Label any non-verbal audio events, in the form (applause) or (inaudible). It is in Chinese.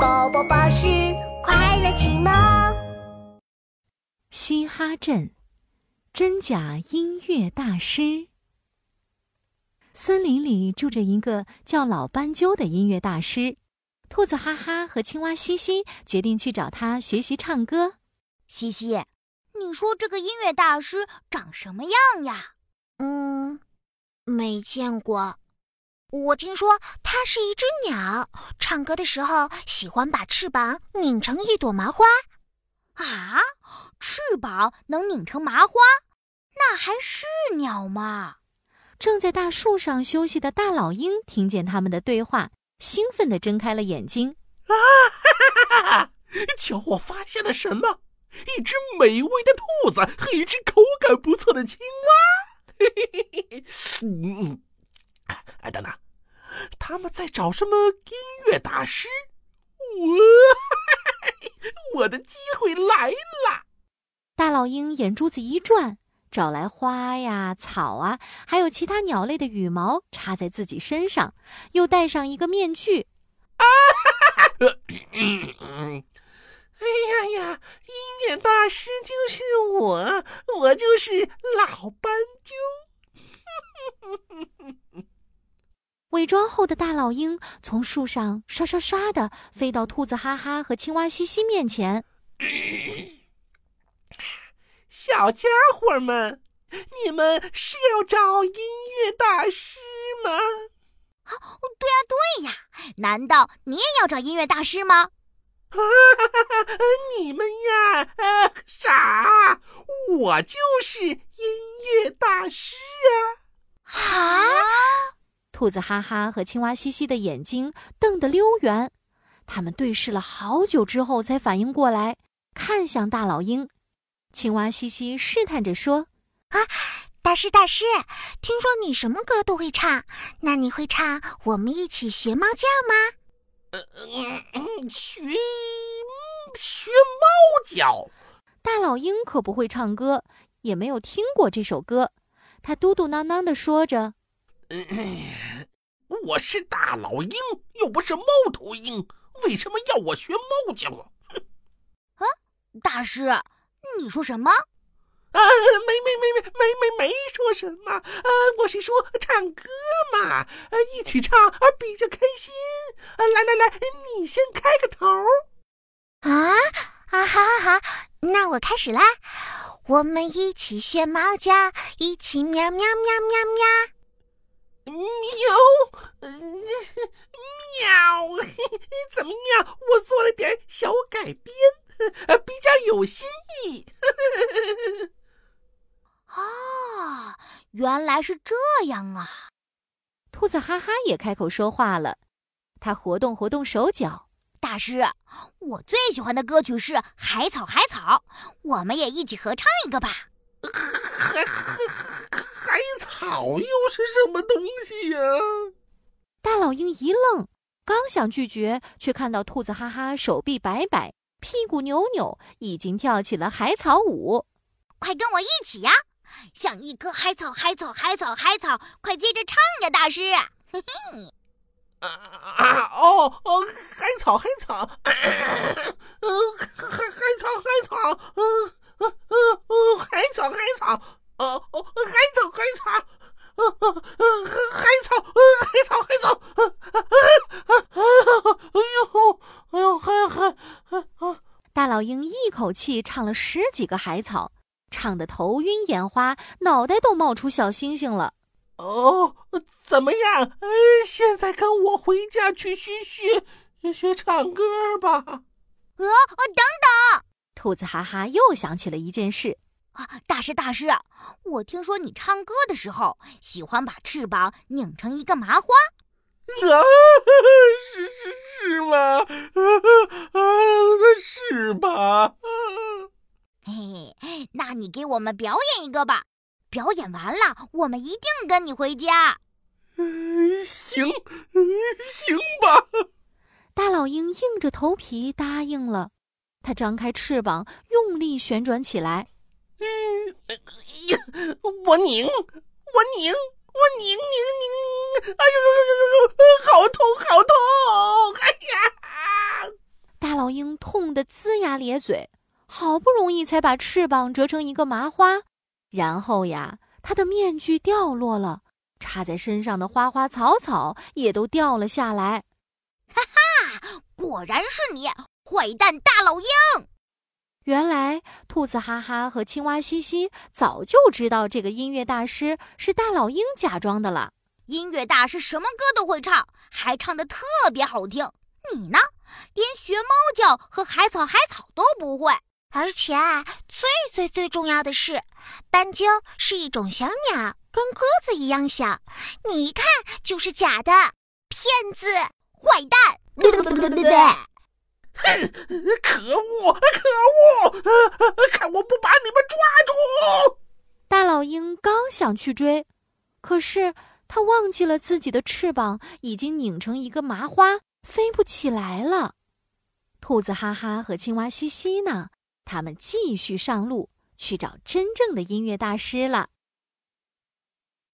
宝宝巴士快乐启蒙。嘻哈镇，真假音乐大师。森林里住着一个叫老斑鸠的音乐大师，兔子哈哈和青蛙西西决定去找他学习唱歌。西西，你说这个音乐大师长什么样呀？嗯，没见过。我听说它是一只鸟，唱歌的时候喜欢把翅膀拧成一朵麻花。啊，翅膀能拧成麻花，那还是鸟吗？正在大树上休息的大老鹰听见他们的对话，兴奋地睁开了眼睛。啊，哈哈哈哈！瞧，我发现了什么？一只美味的兔子和一只口感不错的青蛙。嘿嘿嘿嘿，嗯。哎，等等，他们在找什么音乐大师？我，(laughs) 我的机会来了！大老鹰眼珠子一转，找来花呀、草啊，还有其他鸟类的羽毛，插在自己身上，又戴上一个面具。啊哈哈！(laughs) 哎呀呀，音乐大师就是我，我就是老斑鸠。(laughs) 伪装后的大老鹰从树上刷刷刷的飞到兔子哈哈和青蛙西西面前。(sniffs) 小家伙们，你们是要找音乐大师吗？啊，对呀对呀，难道你也要找音乐大师吗？啊，(laughs) 你们呀，啊，傻，我就是音乐大师啊！啊！兔子哈哈和青蛙西西的眼睛瞪得溜圆，他们对视了好久之后才反应过来，看向大老鹰。青蛙西西试探着说：“啊，大师大师，听说你什么歌都会唱，那你会唱《我们一起学猫叫》吗？”“呃，学学猫叫。”大老鹰可不会唱歌，也没有听过这首歌，他嘟嘟囔囔的说着。(clears throat) 我是大老鹰，又不是猫头鹰，为什么要我学猫叫啊？啊，大师，你说什么？啊，没没没没没没没说什么。啊，我是说唱歌嘛，啊一起唱啊比较开心啊。来来来，你先开个头。啊啊，好好好，那我开始啦。我们一起学猫叫，一起喵喵喵喵喵。喵，喵，(laughs) 怎么样？我做了点小改编，比较有新意。啊，原来是这样啊！兔子哈哈也开口说话了，他活动活动手脚。大师，我最喜欢的歌曲是《海草海草》，我们也一起合唱一个吧。草又是什么东西呀？大老鹰一愣，刚想拒绝，却看到兔子哈哈手臂摆摆，屁股扭扭，已经跳起了海草舞。快跟我一起呀！像一棵海草，海草，海草，海草，快接着唱呀，大师！嘿嘿。啊啊哦哦，海草，海草，嗯，海海草，海草，嗯嗯嗯，海草，海草。哦哦，海草海草，呃呃呃海草呃海草海草，哎呦哎呦海海啊！大老鹰一口气唱了十几个海草，唱得头晕眼花，脑袋都冒出小星星了。哦，怎么样？哎，现在跟我回家去学学学唱歌吧。呃，等等，兔子哈哈又想起了一件事。啊，大师大师，我听说你唱歌的时候喜欢把翅膀拧成一个麻花。(laughs) 啊，是是是吗？(laughs) 啊，是吧？嘿 (laughs) 嘿，那你给我们表演一个吧。表演完了，我们一定跟你回家。行，行吧。大老鹰硬着头皮答应了，它张开翅膀，用力旋转起来。嗯，我拧，我拧，我拧拧拧，哎呦呦呦呦呦，好痛好痛！哎呀！大老鹰痛得龇牙咧嘴，好不容易才把翅膀折成一个麻花，然后呀，它的面具掉落了，插在身上的花花草草也都掉了下来。哈哈，果然是你，坏蛋大老鹰！原来，兔子哈哈和青蛙西西早就知道这个音乐大师是大老鹰假装的了。音乐大师什么歌都会唱，还唱得特别好听。你呢，连学猫叫和海草海草都不会。而且啊，最最最重要的是，斑鸠是一种小鸟，跟鸽子一样小。你一看就是假的，骗子，坏蛋！(laughs) 哼，(laughs) 可恶，可恶！(laughs) 看我不把你们抓住！大老鹰刚想去追，可是他忘记了自己的翅膀已经拧成一个麻花，飞不起来了。兔子哈哈和青蛙西西呢？他们继续上路去找真正的音乐大师了。